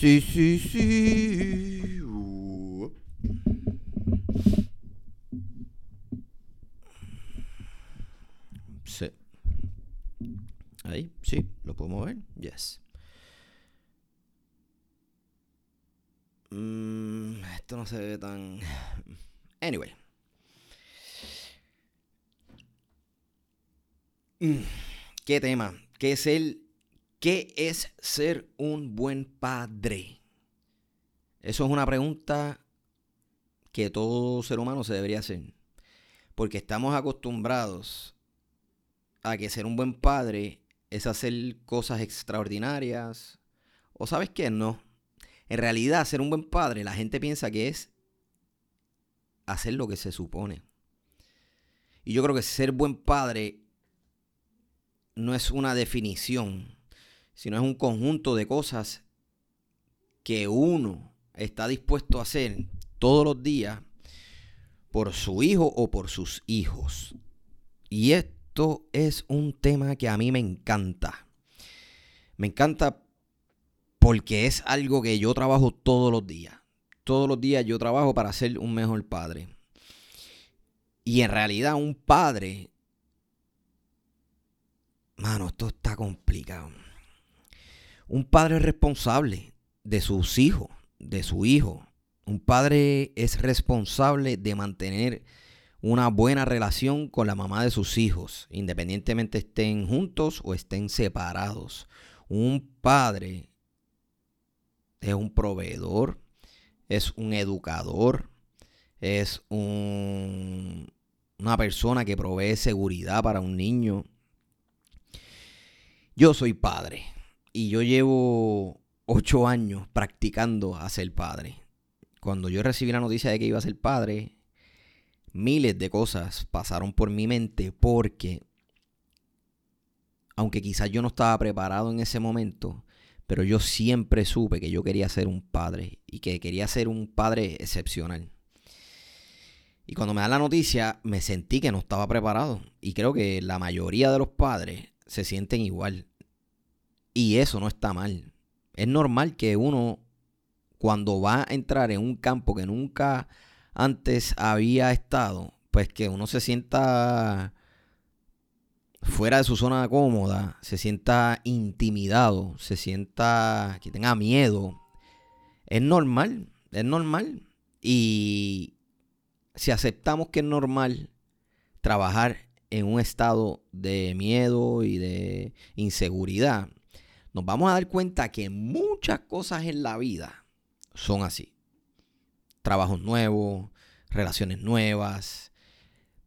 Sí, sí, sí. Sí. Ahí, sí, lo podemos ver. Yes. Mm, esto no se ve tan. Anyway. Mm, ¿Qué tema? ¿Qué es el ¿Qué es ser un buen padre? Eso es una pregunta que todo ser humano se debería hacer. Porque estamos acostumbrados a que ser un buen padre es hacer cosas extraordinarias. O sabes qué, no. En realidad, ser un buen padre, la gente piensa que es hacer lo que se supone. Y yo creo que ser buen padre no es una definición sino es un conjunto de cosas que uno está dispuesto a hacer todos los días por su hijo o por sus hijos. Y esto es un tema que a mí me encanta. Me encanta porque es algo que yo trabajo todos los días. Todos los días yo trabajo para ser un mejor padre. Y en realidad un padre... Mano, esto está complicado. Un padre es responsable de sus hijos, de su hijo. Un padre es responsable de mantener una buena relación con la mamá de sus hijos, independientemente estén juntos o estén separados. Un padre es un proveedor, es un educador, es un, una persona que provee seguridad para un niño. Yo soy padre y yo llevo ocho años practicando a ser padre. Cuando yo recibí la noticia de que iba a ser padre, miles de cosas pasaron por mi mente porque, aunque quizás yo no estaba preparado en ese momento, pero yo siempre supe que yo quería ser un padre y que quería ser un padre excepcional. Y cuando me da la noticia, me sentí que no estaba preparado. Y creo que la mayoría de los padres se sienten igual. Y eso no está mal. Es normal que uno, cuando va a entrar en un campo que nunca antes había estado, pues que uno se sienta fuera de su zona cómoda, se sienta intimidado, se sienta que tenga miedo. Es normal, es normal. Y si aceptamos que es normal trabajar en un estado de miedo y de inseguridad, nos vamos a dar cuenta que muchas cosas en la vida son así. Trabajos nuevos, relaciones nuevas,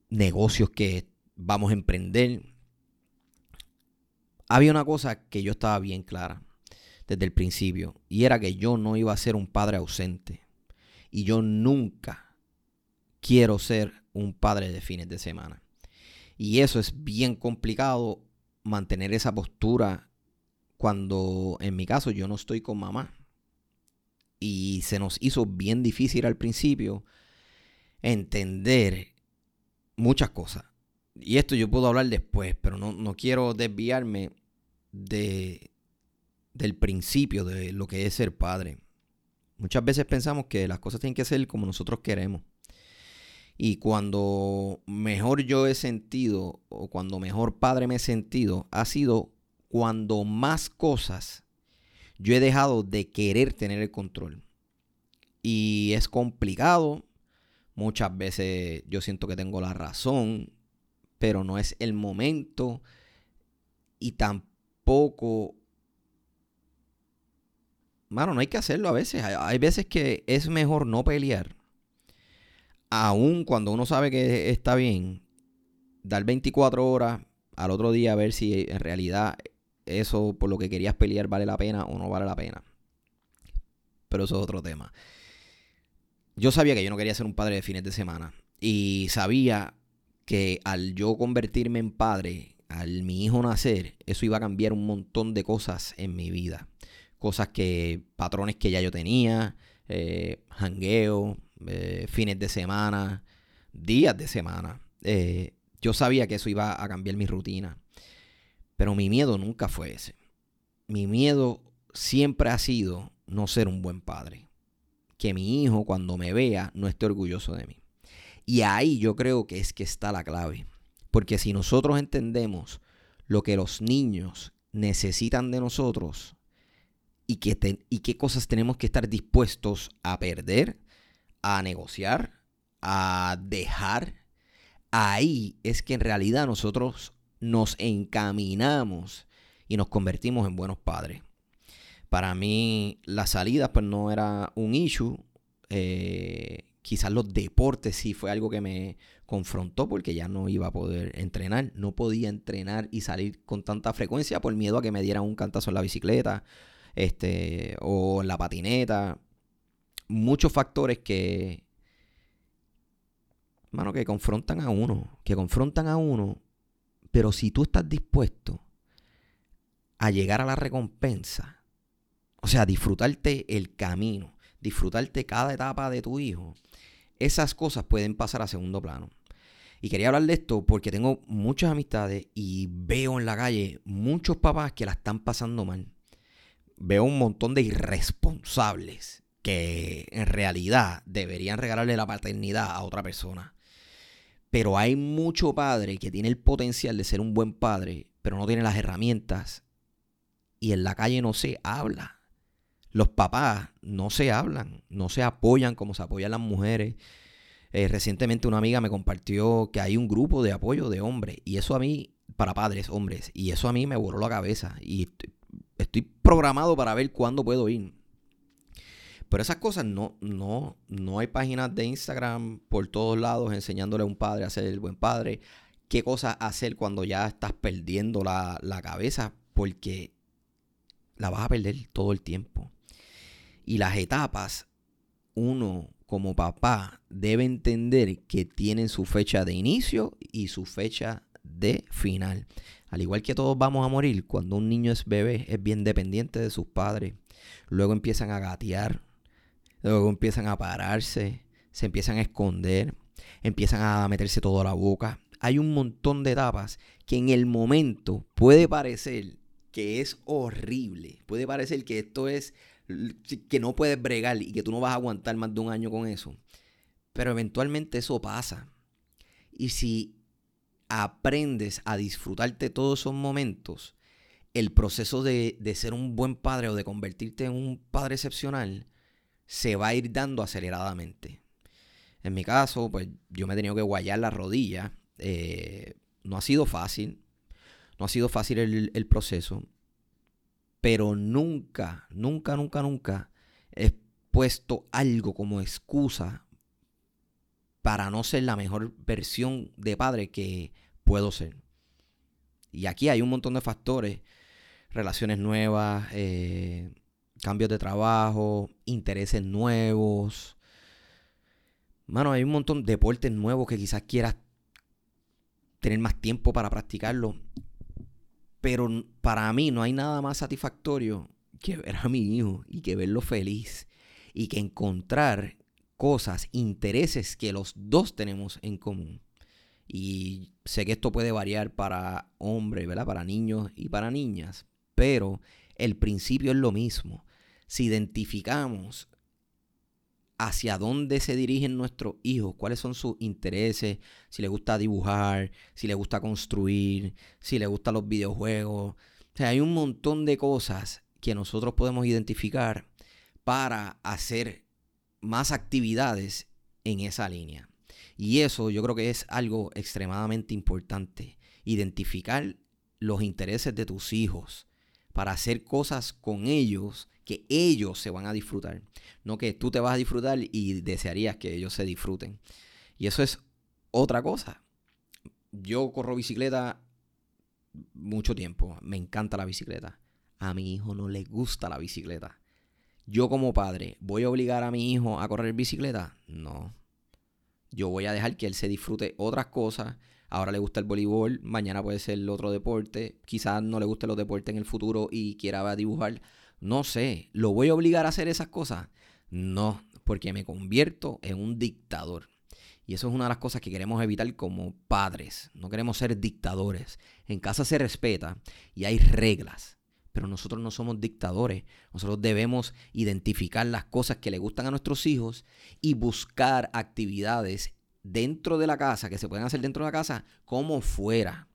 negocios que vamos a emprender. Había una cosa que yo estaba bien clara desde el principio y era que yo no iba a ser un padre ausente y yo nunca quiero ser un padre de fines de semana. Y eso es bien complicado mantener esa postura cuando en mi caso yo no estoy con mamá. Y se nos hizo bien difícil al principio entender muchas cosas. Y esto yo puedo hablar después, pero no, quiero desviarme de, del principio de lo que es ser padre. Muchas veces pensamos que las cosas tienen que ser como nosotros queremos. Y cuando mejor yo he sentido, o cuando mejor padre me he sentido, ha sido cuando más cosas yo he dejado de querer tener el control. Y es complicado. Muchas veces yo siento que tengo la razón, pero no es el momento. Y tampoco... Mano, no hay que hacerlo a veces. Hay veces que es mejor no pelear. Aún cuando uno sabe que está bien, dar 24 horas al otro día a ver si en realidad eso por lo que querías pelear vale la pena o no vale la pena. Pero eso es otro tema. Yo sabía que yo no quería ser un padre de fines de semana. Y sabía que al yo convertirme en padre, al mi hijo nacer, eso iba a cambiar un montón de cosas en mi vida. Cosas que, patrones que ya yo tenía, eh, jangueo, eh, fines de semana, días de semana. Eh, yo sabía que eso iba a cambiar mi rutina. Pero mi miedo nunca fue ese. Mi miedo siempre ha sido no ser un buen padre. Que mi hijo cuando me vea no esté orgulloso de mí. Y ahí yo creo que es que está la clave. Porque si nosotros entendemos lo que los niños necesitan de nosotros y, y qué cosas tenemos que estar dispuestos a perder, a negociar, a dejar, ahí es que en realidad nosotros nos encaminamos y nos convertimos en buenos padres. Para mí la salida pues no era un issue. Eh, quizás los deportes sí fue algo que me confrontó porque ya no iba a poder entrenar. No podía entrenar y salir con tanta frecuencia por miedo a que me dieran un cantazo en la bicicleta este, o en la patineta. Muchos factores que, mano, que confrontan a uno, que confrontan a uno, pero si tú estás dispuesto a llegar a la recompensa, o sea, disfrutarte el camino, disfrutarte cada etapa de tu hijo, esas cosas pueden pasar a segundo plano. Y quería hablar de esto porque tengo muchas amistades y veo en la calle muchos papás que la están pasando mal. Veo un montón de irresponsables que en realidad deberían regalarle la paternidad a otra persona. Pero hay mucho padre que tiene el potencial de ser un buen padre, pero no tiene las herramientas. Y en la calle no se habla los papás no se hablan, no se apoyan como se apoyan las mujeres. Eh, recientemente una amiga me compartió que hay un grupo de apoyo de hombres y eso a mí, para padres, hombres, y eso a mí me voló la cabeza y estoy programado para ver cuándo puedo ir. Pero esas cosas no, no, no hay páginas de Instagram por todos lados enseñándole a un padre a ser el buen padre. Qué cosas hacer cuando ya estás perdiendo la, la cabeza porque la vas a perder todo el tiempo. Y las etapas, uno como papá debe entender que tienen su fecha de inicio y su fecha de final. Al igual que todos vamos a morir, cuando un niño es bebé es bien dependiente de sus padres. Luego empiezan a gatear, luego empiezan a pararse, se empiezan a esconder, empiezan a meterse todo a la boca. Hay un montón de etapas que en el momento puede parecer que es horrible, puede parecer que esto es que no puedes bregar y que tú no vas a aguantar más de un año con eso. Pero eventualmente eso pasa. Y si aprendes a disfrutarte todos esos momentos, el proceso de, de, ser un buen padre o de convertirte en un padre excepcional se va a ir dando aceleradamente. En mi caso, pues yo me he tenido que guayar la rodilla. Eh, no ha sido fácil. No ha sido fácil el, proceso pero nunca, nunca, nunca, nunca he puesto algo como excusa para no ser la mejor versión de padre que puedo ser. Y aquí hay un montón de factores, relaciones nuevas, eh, cambios de trabajo, intereses nuevos. Mano, hay un montón de deportes nuevos que quizás quieras tener más tiempo para practicarlo. Pero para mí no hay nada más satisfactorio que ver a mi hijo y que verlo feliz y que encontrar cosas, intereses que los dos tenemos en común. Y sé que esto puede variar para hombres, ¿verdad? Para niños y para niñas, pero el principio es lo mismo. Si identificamos hacia dónde se dirigen nuestros hijos, cuáles son sus intereses, si les gusta dibujar, si les gusta construir, si les gustan los videojuegos. O sea, hay un montón de cosas que nosotros podemos identificar para hacer más actividades en esa línea. Y eso yo creo que es algo extremadamente importante. Identificar los intereses de tus hijos para hacer cosas con ellos que ellos se van a disfrutar. No que tú te vas a disfrutar y desearías que ellos se disfruten. Y eso es otra cosa. Yo corro bicicleta mucho tiempo. Me encanta la bicicleta. A mi hijo no le gusta la bicicleta. Yo como padre, ¿voy a obligar a mi hijo a correr bicicleta? No. Yo voy a dejar que él se disfrute otras cosas. Ahora le gusta el voleibol, mañana puede ser otro deporte. Quizás no le guste los deportes en el futuro y quiera dibujar. No sé, ¿lo voy a obligar a hacer esas cosas? No, porque me convierto en un dictador. Y eso es una de las cosas que queremos evitar como padres. No queremos ser dictadores. En casa se respeta y hay reglas. pero nosotros no somos dictadores. Nosotros debemos identificar las cosas que le gustan a nuestros hijos y buscar actividades dentro de la casa, que se pueden hacer dentro de la casa, como fuera.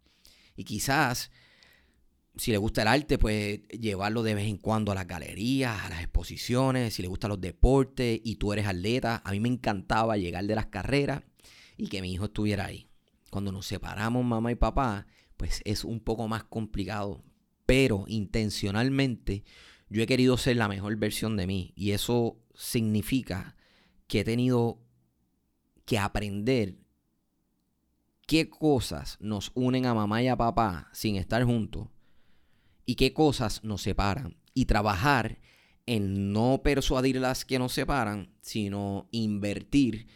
Y quizás, si le gusta el arte, pues llevarlo de vez en cuando a las galerías, a las exposiciones, si le gustan los deportes y tú eres atleta. A mí me encantaba llegar de las carreras y que mi hijo estuviera ahí. Cuando nos separamos mamá y papá, pues es un poco más complicado pero intencionalmente yo he querido ser la mejor versión de mí y eso significa que he tenido que aprender qué cosas nos unen a mamá y a papá sin estar juntos y qué cosas nos separan y trabajar en no persuadir las que nos separan, sino invertir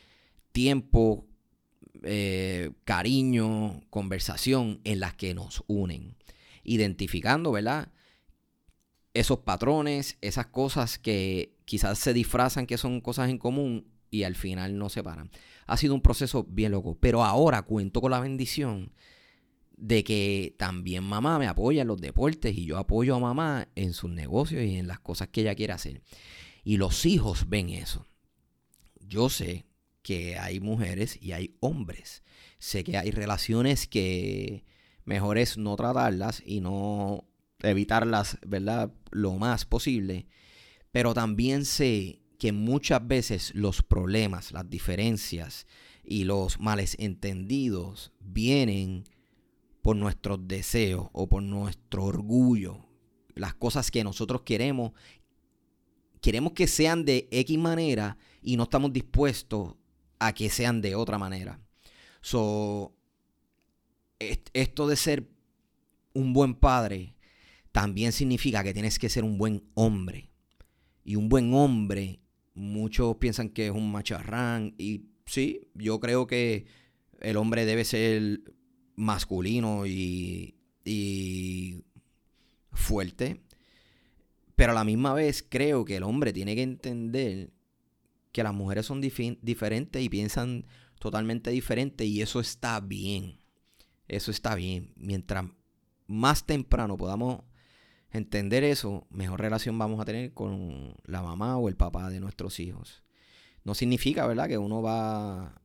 tiempo, eh, cariño, conversación en las que nos unen identificando, ¿verdad? Esos patrones, esas cosas que quizás se disfrazan que son cosas en común y al final no se paran. Ha sido un proceso bien loco, pero ahora cuento con la bendición de que también mamá me apoya en los deportes y yo apoyo a mamá en sus negocios y en las cosas que ella quiere hacer. Y los hijos ven eso. Yo sé que hay mujeres y hay hombres. Sé que hay relaciones que mejor es no tratarlas y no evitarlas, ¿verdad? Lo más posible. Pero también sé que muchas veces los problemas, las diferencias y los males entendidos vienen por nuestros deseos o por nuestro orgullo. Las cosas que nosotros queremos, queremos que sean de X manera y no estamos dispuestos a que sean de otra manera. So, esto de ser un buen padre también significa que tienes que ser un buen hombre. Y un buen hombre, muchos piensan que es un macharrán. Y sí, yo creo que el hombre debe ser masculino y, y fuerte. Pero a la misma vez creo que el hombre tiene que entender que las mujeres son diferentes y piensan totalmente diferente y eso está bien eso está bien. Mientras más temprano podamos entender eso, mejor relación vamos a tener con la mamá o el papá de nuestros hijos. No significa, ¿verdad?, que uno va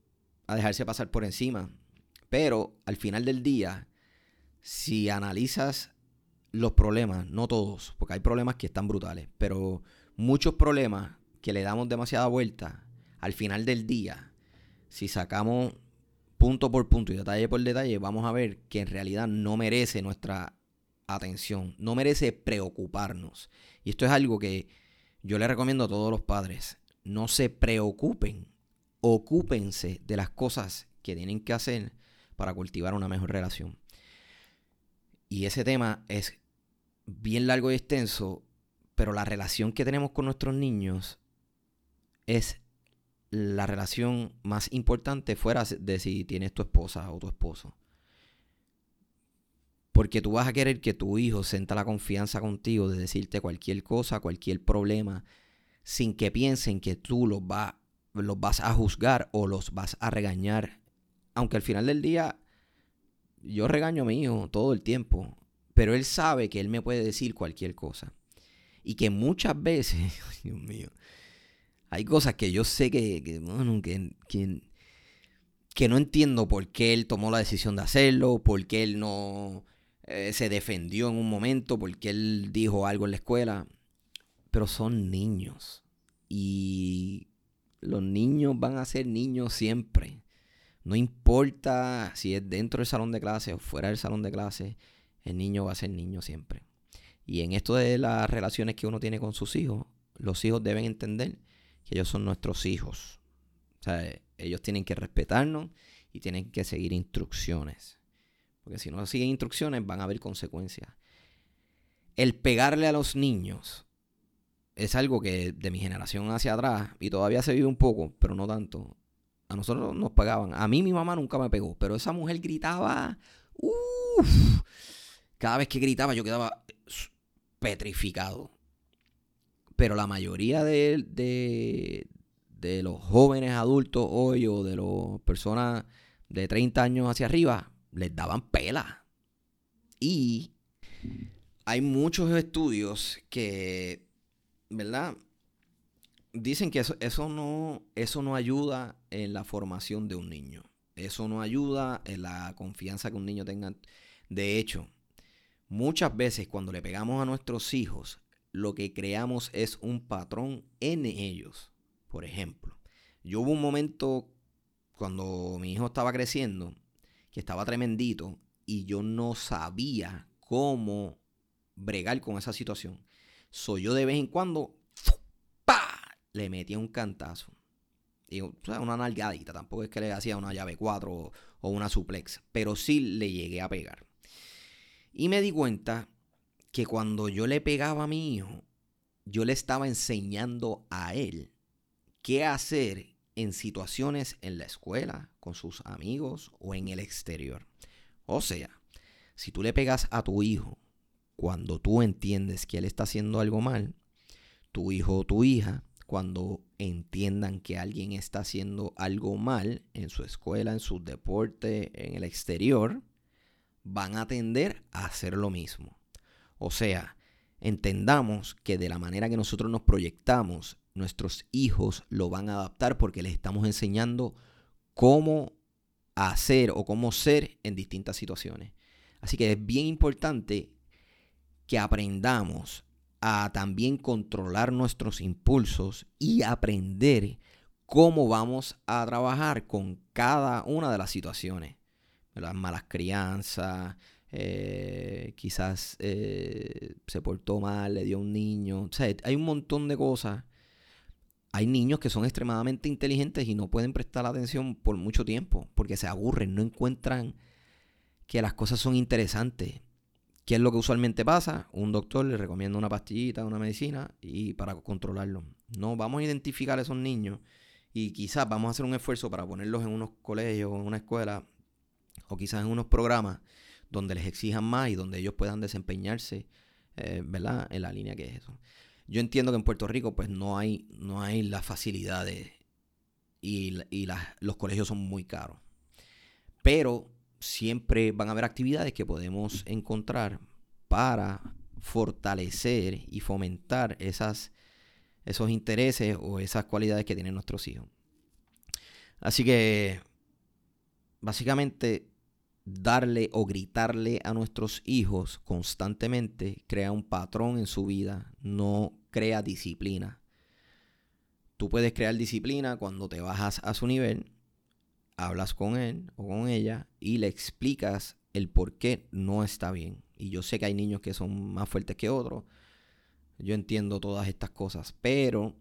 a dejarse pasar por encima. Pero al final del día, si analizas los problemas, no todos, porque hay problemas que están brutales, pero muchos problemas que le damos demasiada vuelta, al final del día, si sacamos punto por punto y detalle por detalle, vamos a ver que en realidad no merece nuestra atención, no merece preocuparnos. Y esto es algo que yo le recomiendo a todos los padres. No se preocupen, ocúpense de las cosas que tienen que hacer para cultivar una mejor relación. Y ese tema es bien largo y extenso, pero la relación que tenemos con nuestros niños es la relación más importante fuera de si tienes tu esposa o tu esposo. Porque tú vas a querer que tu hijo sienta la confianza contigo de decirte cualquier cosa, cualquier problema, sin que piensen que tú los, los vas a juzgar o los vas a regañar. Aunque al final del día yo regaño a mi hijo todo el tiempo, pero él sabe que él me puede decir cualquier cosa. Y que muchas veces, Dios mío, hay cosas que yo sé que, que, que, no entiendo por qué él tomó la decisión de hacerlo, por qué él no eh, se defendió en un momento, por qué él dijo algo en la escuela. Pero son niños. Y los niños van a ser niños siempre. No importa si es dentro del salón de clase o fuera del salón de clase, el niño va a ser niño siempre. Y en esto de las relaciones que uno tiene con sus hijos, los hijos deben entender que ellos son nuestros hijos. O sea, ellos tienen que respetarnos y tienen que seguir instrucciones. Porque si no siguen instrucciones van a haber consecuencias. El pegarle a los niños es algo que de mi generación hacia atrás, y todavía se vive un poco, pero no tanto. A nosotros nos pagaban. A mí mi mamá nunca me pegó, pero esa mujer gritaba. cada vez que gritaba yo quedaba petrificado. Pero la mayoría de, de, los jóvenes adultos hoy o de las personas de 30 años hacia arriba les daban pela. Y hay muchos estudios que, ¿verdad? Dicen que eso, eso, no, eso no ayuda en la formación de un niño. Eso no ayuda en la confianza que un niño tenga. De hecho, muchas veces cuando le pegamos a nuestros hijos, lo que creamos es un patrón en ellos. Por ejemplo, yo hubo un momento cuando mi hijo estaba creciendo, estaba tremendito, y yo no sabía cómo bregar con esa situación. Soy yo de vez en cuando, ¡pa! Le metía un cantazo. Y, una nalgadita, tampoco es que le hacía una llave 4 o, o una suplex, pero sí le llegué a pegar. Y me di cuenta que cuando yo le pegaba a mi hijo, yo le estaba enseñando a él qué hacer en situaciones en la escuela, con sus amigos o en el exterior. O sea, si tú le pegas a tu hijo cuando tú entiendes que él está haciendo algo mal, tu hijo o tu hija, cuando entiendan que alguien está haciendo algo mal en su escuela, en su deporte, en el exterior, van a tender a hacer lo mismo. O sea, entendamos que de la manera que nosotros nos proyectamos, nuestros hijos lo van a adaptar porque les estamos enseñando cómo hacer o cómo ser en distintas situaciones. Así que es bien importante que aprendamos a también controlar nuestros impulsos y aprender cómo vamos a trabajar con cada una de las situaciones. Las malas crianzas, eh, quizás eh, se portó mal, le dio a un niño. O sea, hay un montón de cosas. Hay niños que son extremadamente inteligentes y no pueden prestar atención por mucho tiempo porque se aburren, no encuentran que las cosas son interesantes. ¿Qué es lo que usualmente pasa? Un doctor le recomienda una pastillita, una medicina y para controlarlo. No, vamos a identificar a esos niños y quizás vamos a hacer un esfuerzo para ponerlos en unos colegios, en una escuela o quizás en unos programas donde les exijan más y donde ellos puedan desempeñarse, eh, ¿verdad? En la línea que es eso. Yo entiendo que en Puerto Rico pues no hay, no hay las facilidades y, y los colegios son muy caros. Pero siempre van a haber actividades que podemos encontrar para fortalecer y fomentar esas, esos intereses o esas cualidades que tienen nuestros hijos. Así que, básicamente, darle o gritarle a nuestros hijos constantemente crea un patrón en su vida, no crea disciplina. Tú puedes crear disciplina cuando te bajas a su nivel hablas con él o con ella y le explicas el por qué no está bien. Y yo sé que hay niños que son más fuertes que otros. Yo entiendo todas estas cosas, pero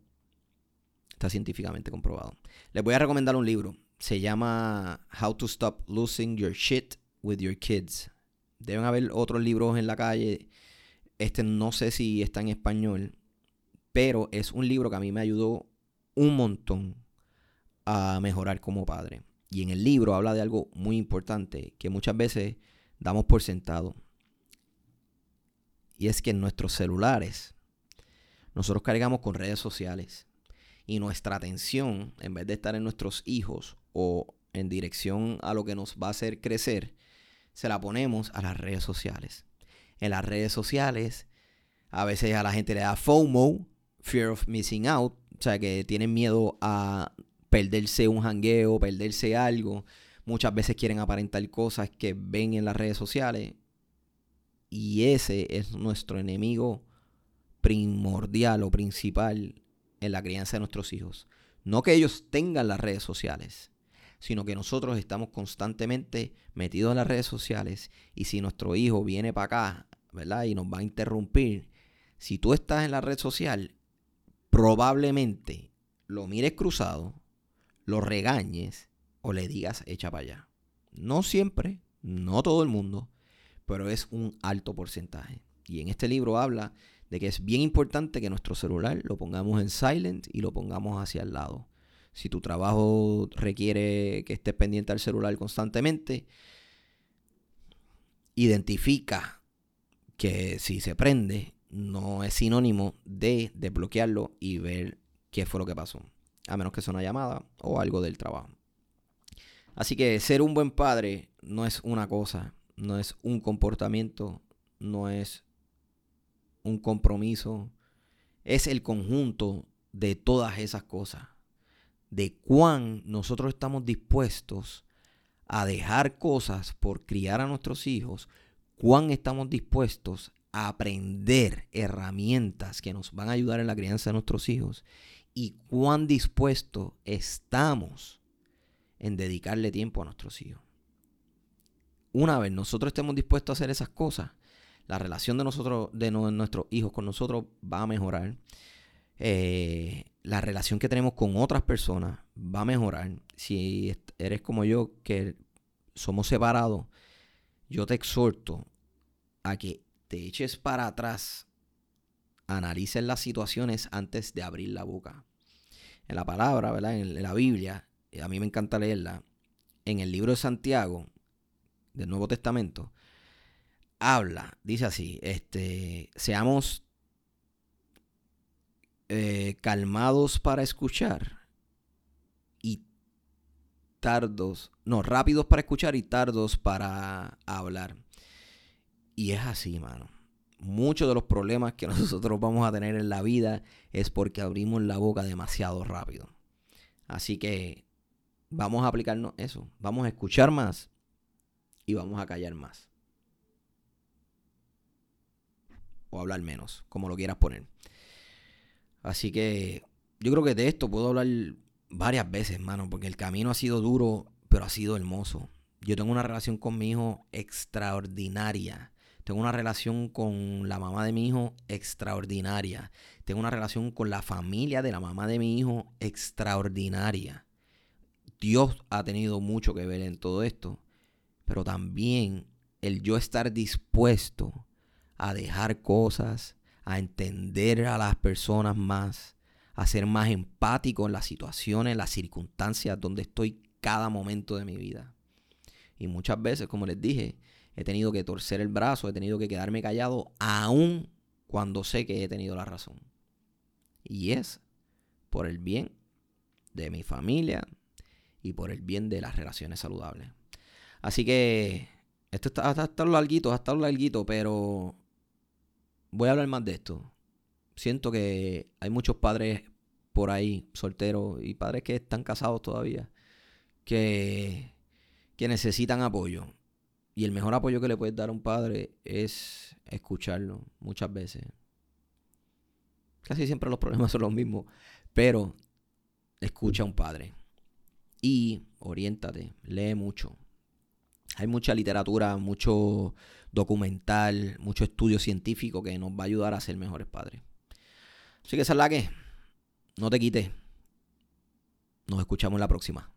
está científicamente comprobado. Les voy a recomendar un libro. Se llama How to Stop Losing Your Shit with Your Kids. Deben haber otros libros en la calle. Este no sé si está en español, pero es un libro que a mí me ayudó un montón a mejorar como padre. Y en el libro habla de algo muy importante que muchas veces damos por sentado. Y es que en nuestros celulares nosotros cargamos con redes sociales. Y nuestra atención, en vez de estar en nuestros hijos o en dirección a lo que nos va a hacer crecer, se la ponemos a las redes sociales. En las redes sociales, a veces a la gente le da FOMO, Fear of Missing Out, o sea que tienen miedo a perderse un jangueo, perderse algo. Muchas veces quieren aparentar cosas que ven en las redes sociales. Y ese es nuestro enemigo primordial o principal en la crianza de nuestros hijos. No que ellos tengan las redes sociales, sino que nosotros estamos constantemente metidos en las redes sociales y si nuestro hijo viene para acá, ¿verdad? Y nos va a interrumpir, si tú estás en la red social, probablemente lo mires cruzado, lo regañes o le digas echa para allá. No siempre, no todo el mundo, pero es un alto porcentaje. Y en este libro habla de que es bien importante que nuestro celular lo pongamos en silent y lo pongamos hacia el lado. Si tu trabajo requiere que estés pendiente al celular constantemente, identifica que si se prende no es sinónimo de desbloquearlo y ver qué fue lo que pasó a menos que sea una llamada o algo del trabajo. Así que ser un buen padre no es una cosa, no es un comportamiento, no es un compromiso, es el conjunto de todas esas cosas. De cuán nosotros estamos dispuestos a dejar cosas por criar a nuestros hijos, cuán estamos dispuestos a aprender herramientas que nos van a ayudar en la crianza de nuestros hijos y cuán dispuestos estamos en dedicarle tiempo a nuestros hijos. Una vez nosotros estemos dispuestos a hacer esas cosas, la relación de nosotros, de nuestros hijos con nosotros va a mejorar. Eh, la relación que tenemos con otras personas va a mejorar. Si eres como yo, que somos separados, yo te exhorto a que te eches para atrás, analices las situaciones antes de abrir la boca. En la palabra, ¿verdad? En la Biblia, a mí me encanta leerla, en el libro de Santiago, del Nuevo Testamento, habla, dice así, este, seamos eh, calmados para escuchar y tardos, no, rápidos para escuchar y tardos para hablar. Y es así, mano. Muchos de los problemas que nosotros vamos a tener en la vida es porque abrimos la boca demasiado rápido. Así que vamos a aplicarnos eso. Vamos a escuchar más y vamos a callar más. O hablar menos, como lo quieras poner. Así que yo creo que de esto puedo hablar varias veces, mano, porque el camino ha sido duro, pero ha sido hermoso. Yo tengo una relación con mi hijo extraordinaria. Tengo una relación con la mamá de mi hijo extraordinaria. Tengo una relación con la familia de la mamá de mi hijo extraordinaria. Dios ha tenido mucho que ver en todo esto. Pero también el yo estar dispuesto a dejar cosas, a entender a las personas más, a ser más empático en las situaciones, en las circunstancias donde estoy cada momento de mi vida. Y muchas veces, como les dije, he tenido que torcer el brazo, he tenido que quedarme callado, aun cuando sé que he tenido la razón. Y es por el bien de mi familia y por el bien de las relaciones saludables. Así que esto está hasta lo larguito, hasta lo larguito, pero voy a hablar más de esto. Siento que hay muchos padres por ahí, solteros, y padres que están casados todavía, que, que necesitan apoyo. Y el mejor apoyo que le puedes dar a un padre es escucharlo muchas veces. Casi siempre los problemas son los mismos, pero escucha a un padre. Y oriéntate, lee mucho. Hay mucha literatura, mucho documental, mucho estudio científico que nos va a ayudar a ser mejores padres. Así que esa. No te quites. Nos escuchamos la próxima.